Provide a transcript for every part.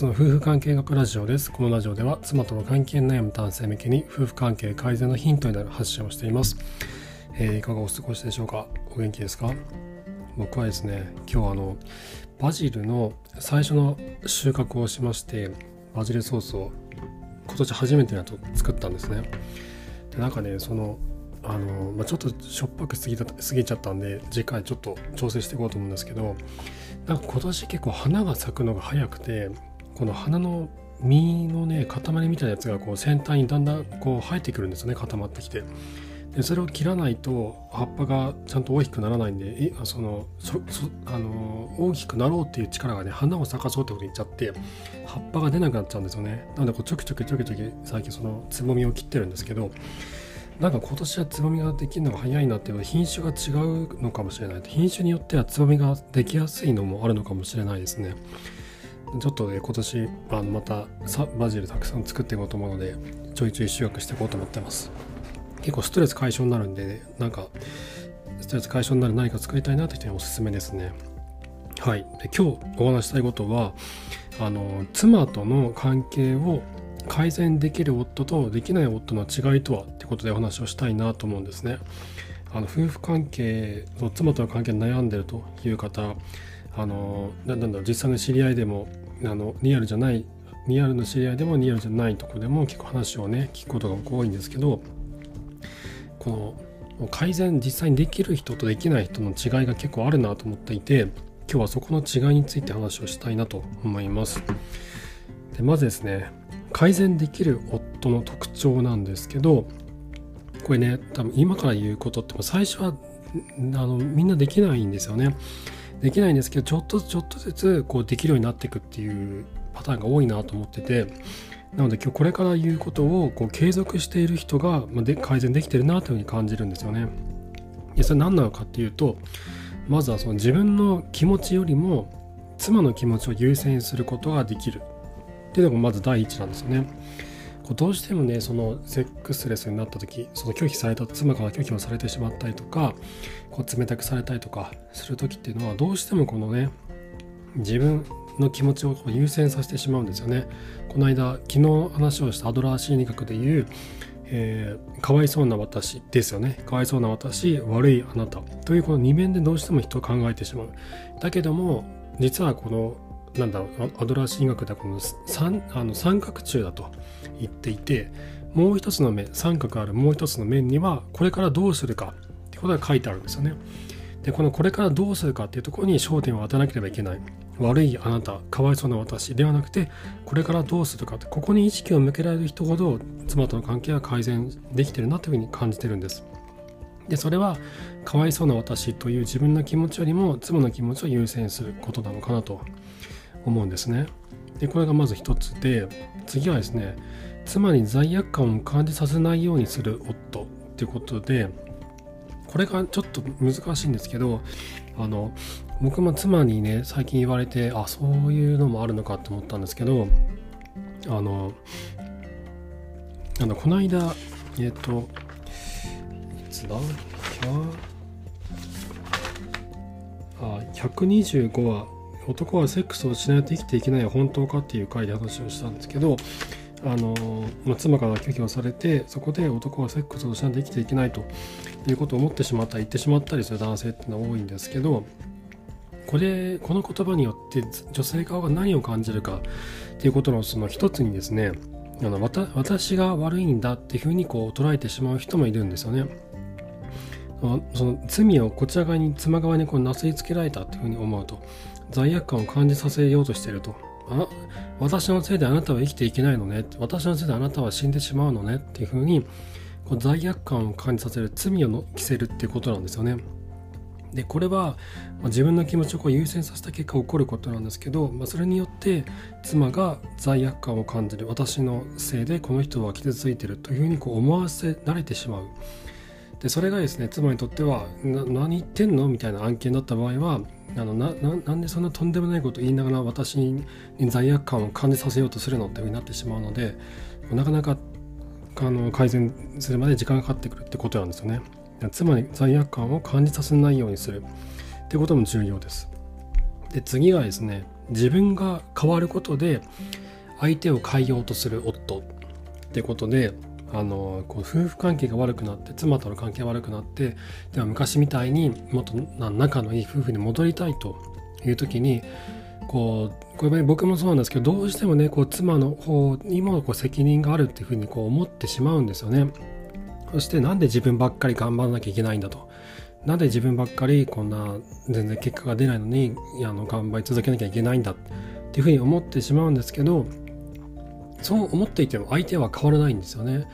つの夫婦関係学ラジオです。このラジオでは妻との関係悩む男性向けに夫婦関係改善のヒントになる発信をしています。えー、いかがお過ごしでしょうか？お元気ですか？僕はですね、今日あの、バジルの最初の収穫をしまして、バジルソースを今年初めてやと作ったんですね。で、なんかね、その、あのまあ、ちょっとしょっぱく過ぎた過ぎちゃったんで次回ちょっと調整していこうと思うんですけどなんか今年結構花が咲くのが早くてこの花の実のね塊みたいなやつがこう先端にだんだんこう生えてくるんですよね固まってきて。でそれを切らないと葉っぱがちゃんと大きくならないんでそのそあの大きくなろうっていう力がね花を咲かそうってことに言っちゃって葉っぱが出なくなっちゃうんですよね。なのでこうちょきちょきちょきちょき最近そのつぼみを切ってるんですけどなんか今年はつぼみができるのが早いなっていうのは品種が違うのかもしれない。品種によってはつぼみができやすいのもあるのかもしれないですね。ちょっとね今年あのまたバジルたくさん作っていこうと思うのでちょいちょい収穫していこうと思ってます。結構ストレス解消になるんで、ね、なんかストレス解消になる何か作りたいなという人におすすめですね。はい。で今日お話したいことはあの妻との関係を改善できる夫とできない夫の違いとはってことでお話をしたいなと思うんですね。あの夫婦関係妻との関係に悩んでるという方あのなんだろう実際の知り合いでもあのリアルじゃないリアルの知り合いでもリアルじゃないとこでも結構話をね聞くことが多いんですけどこの改善実際にできる人とできない人の違いが結構あるなと思っていて今日はそこの違いについて話をしたいなと思います。でまずですね改善できる夫の特徴なんですけどこれね多分今から言うことって最初はあのみんなできないんですよね。できないんですけどちょっとずつちょっとずつこうできるようになっていくっていうパターンが多いなと思っててなので今日これから言うことをこう継続している人が、で改善できてるなというふうに感じるんですよね。でそれ何なのかっていうとまずはその自分の気持ちよりも妻の気持ちを優先することができるっていうのがまず第一なんですよね。どうしてもねそのセックスレスになった時その拒否された妻から拒否をされてしまったりとかこう冷たくされたりとかする時っていうのはどうしてもこのね自分の気持ちを優先させてしまうんですよね。この間昨日話をしたアドラー心理学でいうえー、かわいそうな私ですよね。かわいそうな私、悪いあなた。というこの二面でどうしても人を考えてしまう。だけども、実はこのなんだろうアドラー心理学ではこの三あの三角柱だと言っていてもう一つの面三角あるもう一つの面にはこれからどうするかってことが書いてあるんですよね。でこのこれからどうするかっていうところに焦点を当てなければいけない悪いあなたかわいそうな私ではなくてこれからどうするかってここに意識を向けられる人ほど妻との関係は改善できてるなというふうに感じてるんです。でそれはかわいそうな私という自分の気持ちよりも妻の気持ちを優先することなのかなと思うんですね。でこれがまず一つで次はですね妻に罪悪感を感じさせないようにする夫っていうことでこれがちょっと難しいんですけどあの僕も妻にね最近言われてあそういうのもあるのかって思ったんですけどあのあのこの間えっ、ー、といつだ？あ125話男はセックスをしないと生きていけない本当かっていう回で話をしたんですけどあの、まあ、妻から拒否をされてそこで男はセックスをしないと生きていけないということを思ってしまったり言ってしまったりする男性っていうのは多いんですけどこれこの言葉によって女性側が何を感じるかっていうことのその一つにですねあの私が悪いんだっていうふうにこう捉えてしまう人もいるんですよね。その罪をこちら側に妻側にこうなすりつけられたっていうふうに思うと罪悪感を感じさせようとしていると。あ私のせいであなたは生きていけないのね。私のせいであなたは死んでしまうのねっていうふうに、こう罪悪感を感じさせる、罪をの着せるっていうことなんですよね。で、これは、まあ、自分の気持ちをこう優先させた結果起こることなんですけど、まあ、それによって妻が罪悪感を感じる。私のせいでこの人は傷ついてるというふうにこう思わせられてしまう。でそれがですね妻にとっては何言ってんのみたいな案件だった場合はあのななんでそんなとんでもないこと言いながら私に罪悪感を感じさせようとするのっていうふうになってしまうのでなかなかあの改善するまで時間がかかってくるってことなんですよね。つまり罪悪感を感じさせないようにする。ってことも重要です。で次はですね自分が変わることで相手を変えようとする夫ってことであのこう夫婦関係が悪くなって妻との関係が悪くなってでは昔みたいにもっと仲のいい夫婦に戻りたいという時にこうこれ僕もそうなんですけどどうしてもねこう妻の方にもこう責任があるっていうふうにこう思ってしまうんですよね。そしてなんで自分ばっかり頑張らなきゃいけないんだと。なんで自分ばっかりこんな全然結果が出ないのにあの頑張り続けなきゃいけないんだっていうふうに思ってしまうんですけどそう思っていても相手は変わらないんですよね。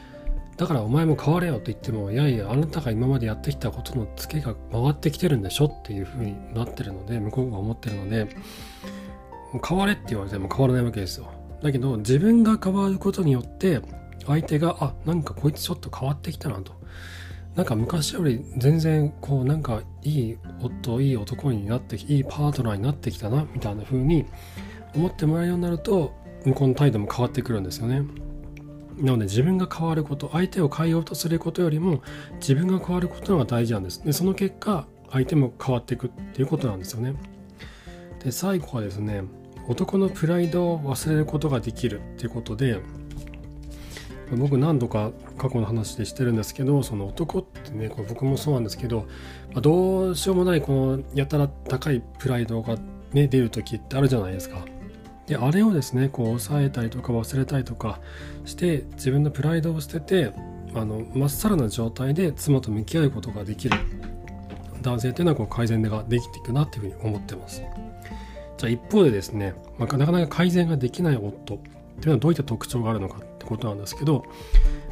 だからお前も変われよと言ってもいやいやあなたが今までやってきたことのツケが回ってきてるんでしょっていうふうになってるので向こうが思ってるので変われって言われても変わらないわけですよ。だけど自分が変わることによって相手があなんかこいつちょっと変わってきたなとなんか昔より全然こうなんかいい夫いい男になっていいパートナーになってきたなみたいな風に思ってもらえるようになると向こうの態度も変わってくるんですよね。なので自分が変わること相手を変えようとすることよりも自分が変わることが大事なんです。でその結果相手も変わっていくっていうことなんですよね。で最後はですね男のプライドを忘れることができるっていうことで僕何度か過去の話でしてるんですけどその男ってねこれ僕もそうなんですけど、ま、どうしようもないこのやたら高いプライドが、ね、出る時ってあるじゃないですか。であれをですねこう抑えたりとか忘れたりとかして自分のプライドを捨ててあのまっさらな状態で妻と向き合うことができる。男性っていうのはこう改善ができていくなっていうふうに思ってます。じゃあ一方でですね、まあ、なかなか改善ができない夫。っていうのはどういった特徴があるのかってことなんですけど、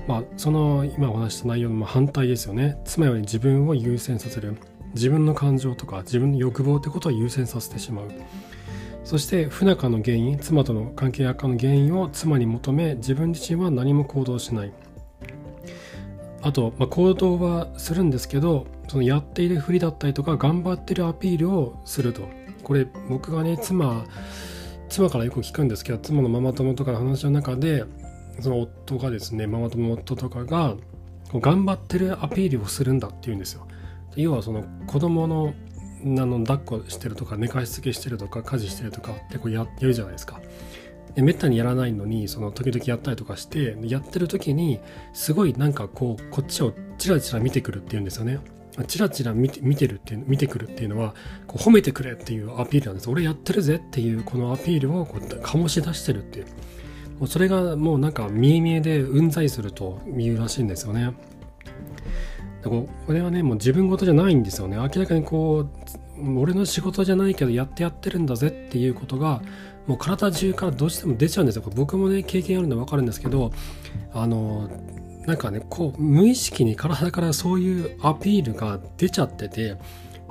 まあ、その今お話した内容の反対ですよね。妻より自分を優先させる。自分の感情とか自分の欲望ってことを優先させてしまう。そして不仲の原因妻との関係悪化の原因を妻に求め自分自身は何も行動しない。あと、まあ、行動はするんですけどそのやっているふりだったりとか頑張ってるアピールをすると。これ僕がね妻妻からよく聞くんですけど妻のママ友とかの話の中でその夫がですねママ友夫とかが頑張ってるアピールをするんだっていうんですよ。要はその子供のあの抱っこしてるとか寝かしつけしてるとか家事してるとかってこうややるじゃないですか。でめったにやらないのにその時々やったりとかしてやってる時にすごいなんかこうこっちをチラチラ見てくるっていうんですよね。チラチラ見て見てるって見てくるっていうのはこう褒めてくれっていうアピールなんです。俺やってるぜっていうこのアピールをこう醸し出してるっていう。もうそれがもうなんか見え見えでうんざりするというらしいんですよね。これはねもう自分事じゃないんですよね。明らかにこう俺の仕事じゃないけどやってやってるんだぜっていうことがもう体中からどうしても出ちゃうんですよ。僕もね経験あるんで分かるんですけどあのなんかねこう無意識に体からそういうアピールが出ちゃってて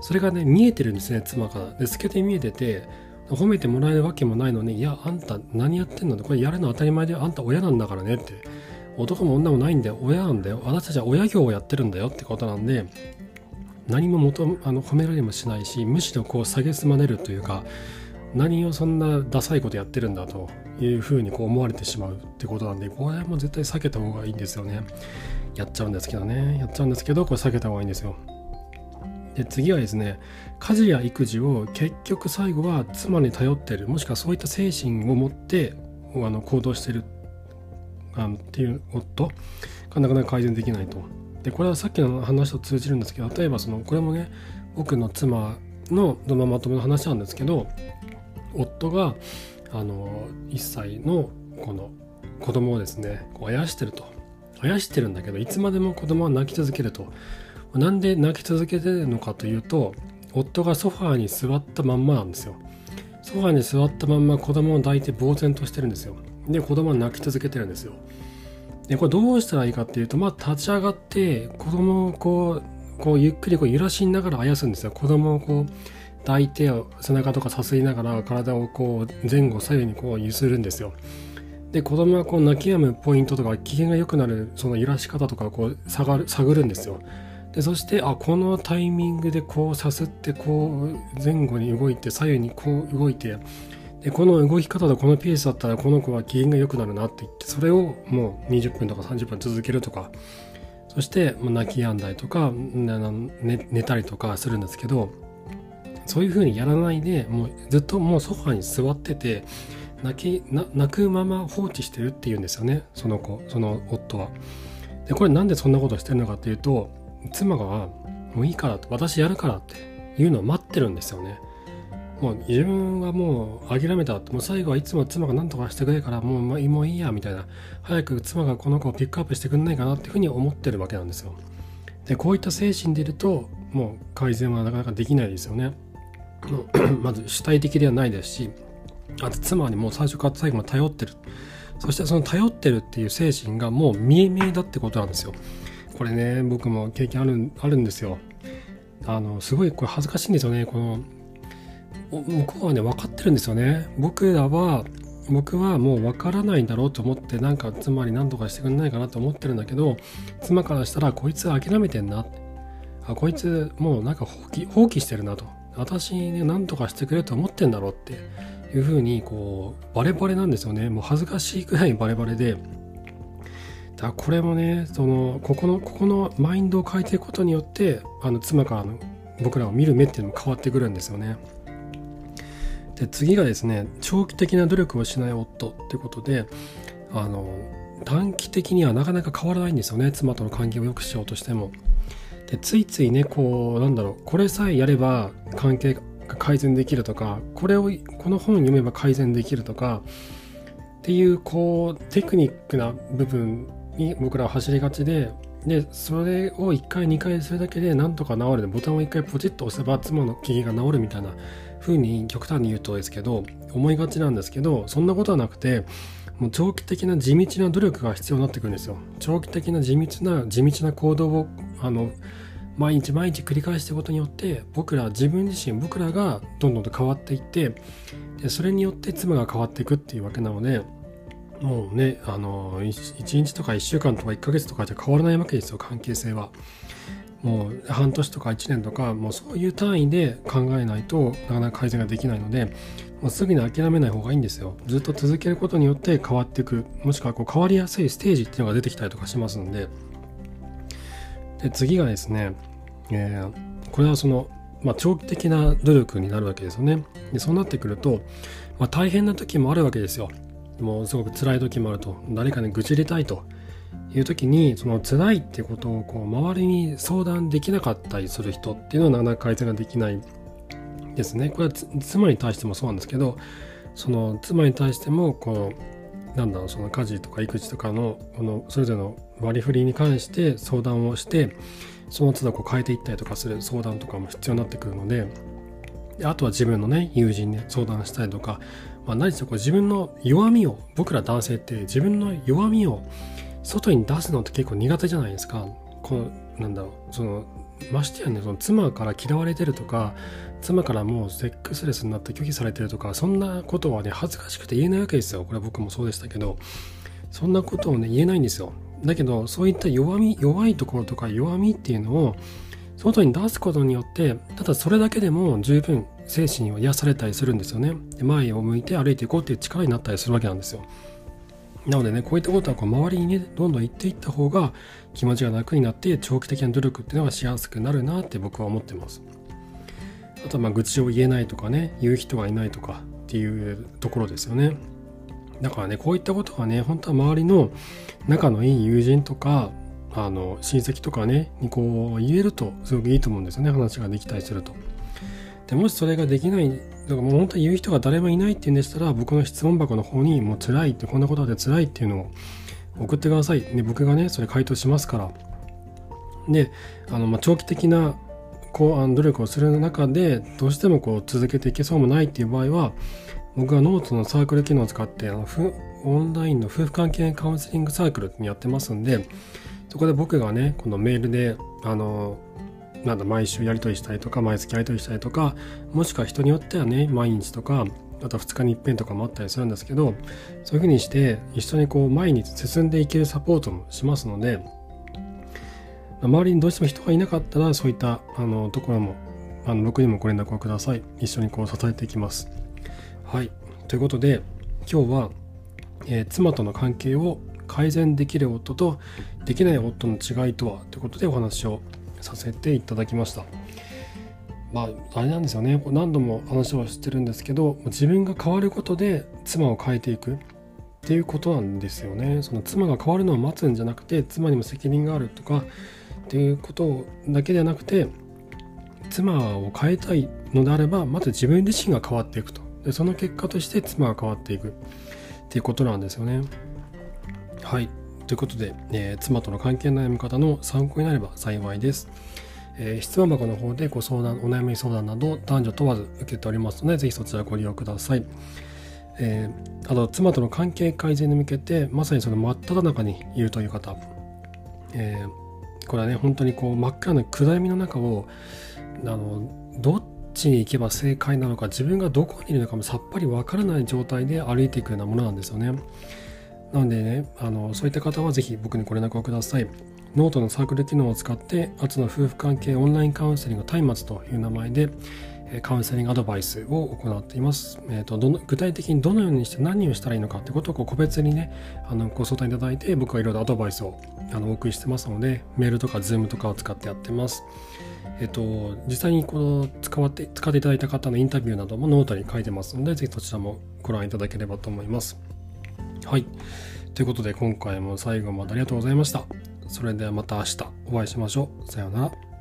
それがね見えてるんですね妻からで透けて見えてて褒めてもらえるわけもないのに、いや、あんた何やってんのこれやるの当たり前で、あんた親なんだからねって。男も女もないんだよ。親なんだよ。あなたちは親業をやってるんだよってことなんで、何も求あの褒められもしないし、むしろこう蔑まれるというか、何をそんなダサいことやってるんだというふうにこう思われてしまうってことなんで、これも絶対避けた方がいいんですよね。やっちゃうんですけどね。やっちゃうんですけど、これ避けた方がいいんですよ。で次はですね家事や育児を結局最後は妻に頼ってるもしくはそういった精神を持ってあの行動してるっあのっていう夫がなかなか改善できないと。でこれはさっきの話と通じるんですけど例えばそのこれもね僕の妻のママ友の話なんですけど夫があの1歳のこの子供をですねこうあやしてると。あやしてるんだけどいつまでも子供は泣き続けると。なんで泣き続けてるのかというと夫がソファーに座ったまんまなんですよ。ソファーに座ったまんま子供を抱いて呆然としてるんですよ。で子供は泣き続けてるんですよ。でこれどうしたらいいかっていうとまあ立ち上がって子供をこうこうゆっくりこう揺らしながらあやすんですよ。子供をこう抱いて背中とかさすりながら体をこう前後左右にこう揺するんですよ。で子供はこう泣き止むポイントとか機嫌が良くなるその揺らし方とかをこう探る探るんですよ。でそしてあこのタイミングでこうさすってこう前後に動いて左右にこう動いてでこの動き方とこのペースだったらこの子は機嫌が良くなるなって言ってそれをもう20分とか30分続けるとかそして泣き止んだりとか寝たりとかするんですけどそういうふうにやらないでもうずっともうソファに座ってて泣き泣くまま放置してるっていうんですよねその子その夫は。でこれなんでそんなことしてるのかっていうと妻がもういいから私やるからっていうのを待ってるんですよね。もう自分はもう諦めたもう最後はいつも妻が何とかしてくれからもうもういいやみたいな早く妻がこの子をピックアップしてくんないかなっていうふうに思ってるわけなんですよ。でこういった精神でいるともう改善はなかなかできないですよね。まず主体的ではないですしあと妻にもう最初から最後まで頼ってるそしてその頼ってるっていう精神がもう見え見えだってことなんですよこれね僕も経験あるあるんですよあのすごいこれ恥ずかしいんですよねこの向こうはね分かってるんですよね。僕らは僕はもう分からないんだろうと思ってなんか妻に何とかしてくれないかなと思ってるんだけど妻からしたらこいつ諦めてんな。あこいつもうなんか放棄放棄してるなと。私にね何とかしてくれと思ってんだろうっていうふうにこうバレバレなんですよね。もう恥ずかしいくらいバレバレで。だこれもねそのここのここのマインドを変えていくことによってあの妻からの僕らを見る目っていうのも変わってくるんですよね。で次がですね長期的な努力をしない夫ってことであの短期的にはなかなか変わらないんですよね妻との関係を良くしようとしても。でついついねこうなんだろうこれさえやれば関係が改善できるとかこれをこの本読めば改善できるとかっていうこうテクニックな部分に僕らは走りがちででそれを1回2回するだけでなんとか治るでボタンを1回ポチッと押せば妻の機嫌が治るみたいな風に極端に言うとですけど思いがちなんですけどそんなことはなくてもう長期的な地道な努力が必要になってくるんですよ長期的な地道な地道な行動をあの毎日毎日繰り返していくことによって僕ら自分自身僕らがどんどんと変わっていってでそれによって妻が変わっていくっていうわけなのでもうねあの 1, 1日とか1週間とか1ヶ月とかじゃ変わらないわけですよ関係性は。もう半年とか1年とかもうそういう単位で考えないとなかなか改善ができないのでもうすぐに諦めない方がいいんですよずっと続けることによって変わっていくもしくはこう変わりやすいステージっていうのが出てきたりとかしますのでで次がですね、えー、これはその、まあ、長期的な努力になるわけですよね。でそうなってくると、まあ、大変な時もあるわけですよ。もうすごく辛い時もあると誰かに愚痴りたいという時にその辛いってことをこう周りに相談できなかったりする人っていうのはなかなか改善ができないですね。これは妻に対してもそうなんですけどその妻に対してもこうなんだろうその家事とか育児とかのこのそれぞれの割り振りに関して相談をしてその都度こう変えていったりとかする相談とかも必要になってくるのでであとは自分のね友人に相談したりとか、まあ、何せこう自分の弱みを僕ら男性って自分の弱みを外に出すのって結構苦手じゃないですか。このなんだろう。そのましてやねその妻から嫌われてるとか妻からもうセックスレスになって拒否されてるとかそんなことはね恥ずかしくて言えないわけですよ。これは僕もそうでしたけど。そんなことをね言えないんですよ。だけどそういった弱み弱いところとか弱みっていうのを外に出すことによってただそれだけでも十分精神を癒されたりするんですよね。前を向いて歩いていこうっていう力になったりするわけなんですよ。なのでねこういったことはこう周りにねどんどん言っていった方が気持ちが楽になって長期的な努力っていうのがしやすくなるなって僕は思ってますあとはまあ愚痴を言えないとかね言う人がいないとかっていうところですよねだからねこういったことはね本当は周りの仲のいい友人とかあの親戚とかねにこう言えるとすごくいいと思うんですよね話ができたりすると。でもしそれができないだからもう本当に言う人が誰もいないっていうんでしたら僕の質問箱の方にもう辛いってこんなことで辛いっていうのを送ってください。で僕がねそれ回答しますから。であの、まあ、長期的なこうあの努力をする中でどうしてもこう続けていけそうもないっていう場合は僕はノートのサークル機能を使ってあのオンラインの夫婦関係カウンセリングサークルってやってますんでそこで僕がねこのメールであのなんだ毎週やり取りしたりとか毎月やり取りしたりとかもしくは人によってはね毎日とかあと2日に一遍とかもあったりするんですけどそういうふうにして一緒にこう毎日進んでいけるサポートもしますので周りにどうしても人がいなかったらそういったあのところもあの僕にもご連絡をください。一緒にこう支えていきます。はい。ということで今日は、えー、妻との関係を改善できる夫とできない夫の違いとは？ということでお話をさせていただきました。まああれなんですよね。何度も話をしてるんですけど自分が変わることで妻を変えていくっていうことなんですよね。その妻が変わるのを待つんじゃなくて妻にも責任があるとかっていうことだけではなくて妻を変えたいのであればまず自分自身が変わっていくと。でその結果として妻が変わっていくっていうことなんですよね。はい。ということで、えー、妻との関係の悩み方の参考になれば幸いです。えー、質問箱の方でご相談、お悩み相談など男女問わず受けておりますので、ぜひそちらご利用ください。えー、あと、妻との関係改善に向けて、まさにその真っ只中にいるという方、えー、これはね、本当にこう真っ暗な暗闇の中を、あの、どっちに行けば正解なのか、自分がどこにいるのかもさっぱりわからない状態で歩いていくようなものなんですよね。なのでね、あのそういった方はぜひ僕にご連絡をください。ノートのサークル機能を使って、アツの夫婦関係オンラインカウンセリング松明という名前で、カウンセリングアドバイスを行っています。えーと、どの具体的にどのようにして何をしたらいいのかってことをこう個別にね、あのご相談いただいて、僕はいろいろアドバイスをあのお送りしてますので、メールとか Zoom とかを使ってやってます。えっ、ー、と、実際にこの使って使っていただいた方のインタビューなどもノートに書いてますので、ぜひそちらもご覧いただければと思います。はい。ということで今回も最後までありがとうございました。それではまた明日お会いしましょう。さようなら。